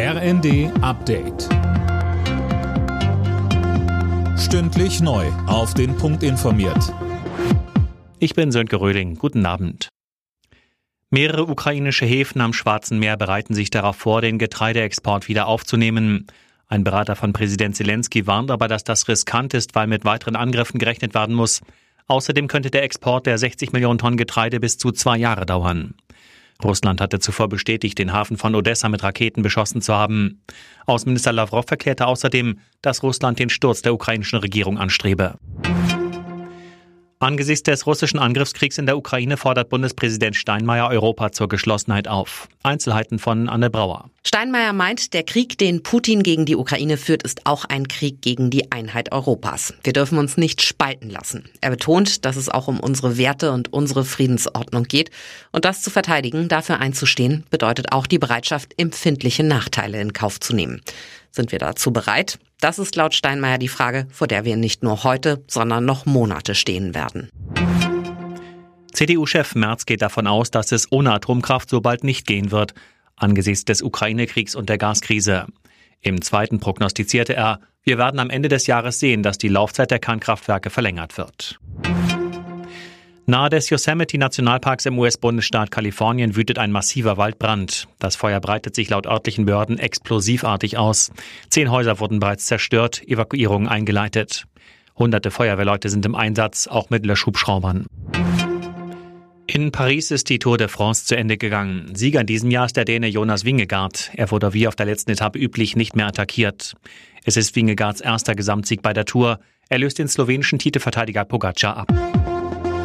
RND Update. Stündlich neu. Auf den Punkt informiert. Ich bin Sönke Röhling. Guten Abend. Mehrere ukrainische Häfen am Schwarzen Meer bereiten sich darauf vor, den Getreideexport wieder aufzunehmen. Ein Berater von Präsident Zelensky warnt aber, dass das riskant ist, weil mit weiteren Angriffen gerechnet werden muss. Außerdem könnte der Export der 60 Millionen Tonnen Getreide bis zu zwei Jahre dauern. Russland hatte zuvor bestätigt, den Hafen von Odessa mit Raketen beschossen zu haben. Außenminister Lavrov erklärte außerdem, dass Russland den Sturz der ukrainischen Regierung anstrebe. Angesichts des russischen Angriffskriegs in der Ukraine fordert Bundespräsident Steinmeier Europa zur Geschlossenheit auf. Einzelheiten von Anne Brauer. Steinmeier meint, der Krieg, den Putin gegen die Ukraine führt, ist auch ein Krieg gegen die Einheit Europas. Wir dürfen uns nicht spalten lassen. Er betont, dass es auch um unsere Werte und unsere Friedensordnung geht. Und das zu verteidigen, dafür einzustehen, bedeutet auch die Bereitschaft, empfindliche Nachteile in Kauf zu nehmen. Sind wir dazu bereit? Das ist laut Steinmeier die Frage, vor der wir nicht nur heute, sondern noch Monate stehen werden. CDU-Chef Merz geht davon aus, dass es ohne Atomkraft so bald nicht gehen wird, angesichts des Ukraine-Kriegs und der Gaskrise. Im zweiten prognostizierte er, wir werden am Ende des Jahres sehen, dass die Laufzeit der Kernkraftwerke verlängert wird. Nahe des Yosemite Nationalparks im US-Bundesstaat Kalifornien wütet ein massiver Waldbrand. Das Feuer breitet sich laut örtlichen Behörden explosivartig aus. Zehn Häuser wurden bereits zerstört, Evakuierungen eingeleitet. Hunderte Feuerwehrleute sind im Einsatz, auch mit Löschhubschraubern. In Paris ist die Tour de France zu Ende gegangen. Sieger in diesem Jahr ist der Däne Jonas Wingegaard. Er wurde wie auf der letzten Etappe üblich nicht mehr attackiert. Es ist Wingegaards erster Gesamtsieg bei der Tour. Er löst den slowenischen Titelverteidiger Pogacar ab.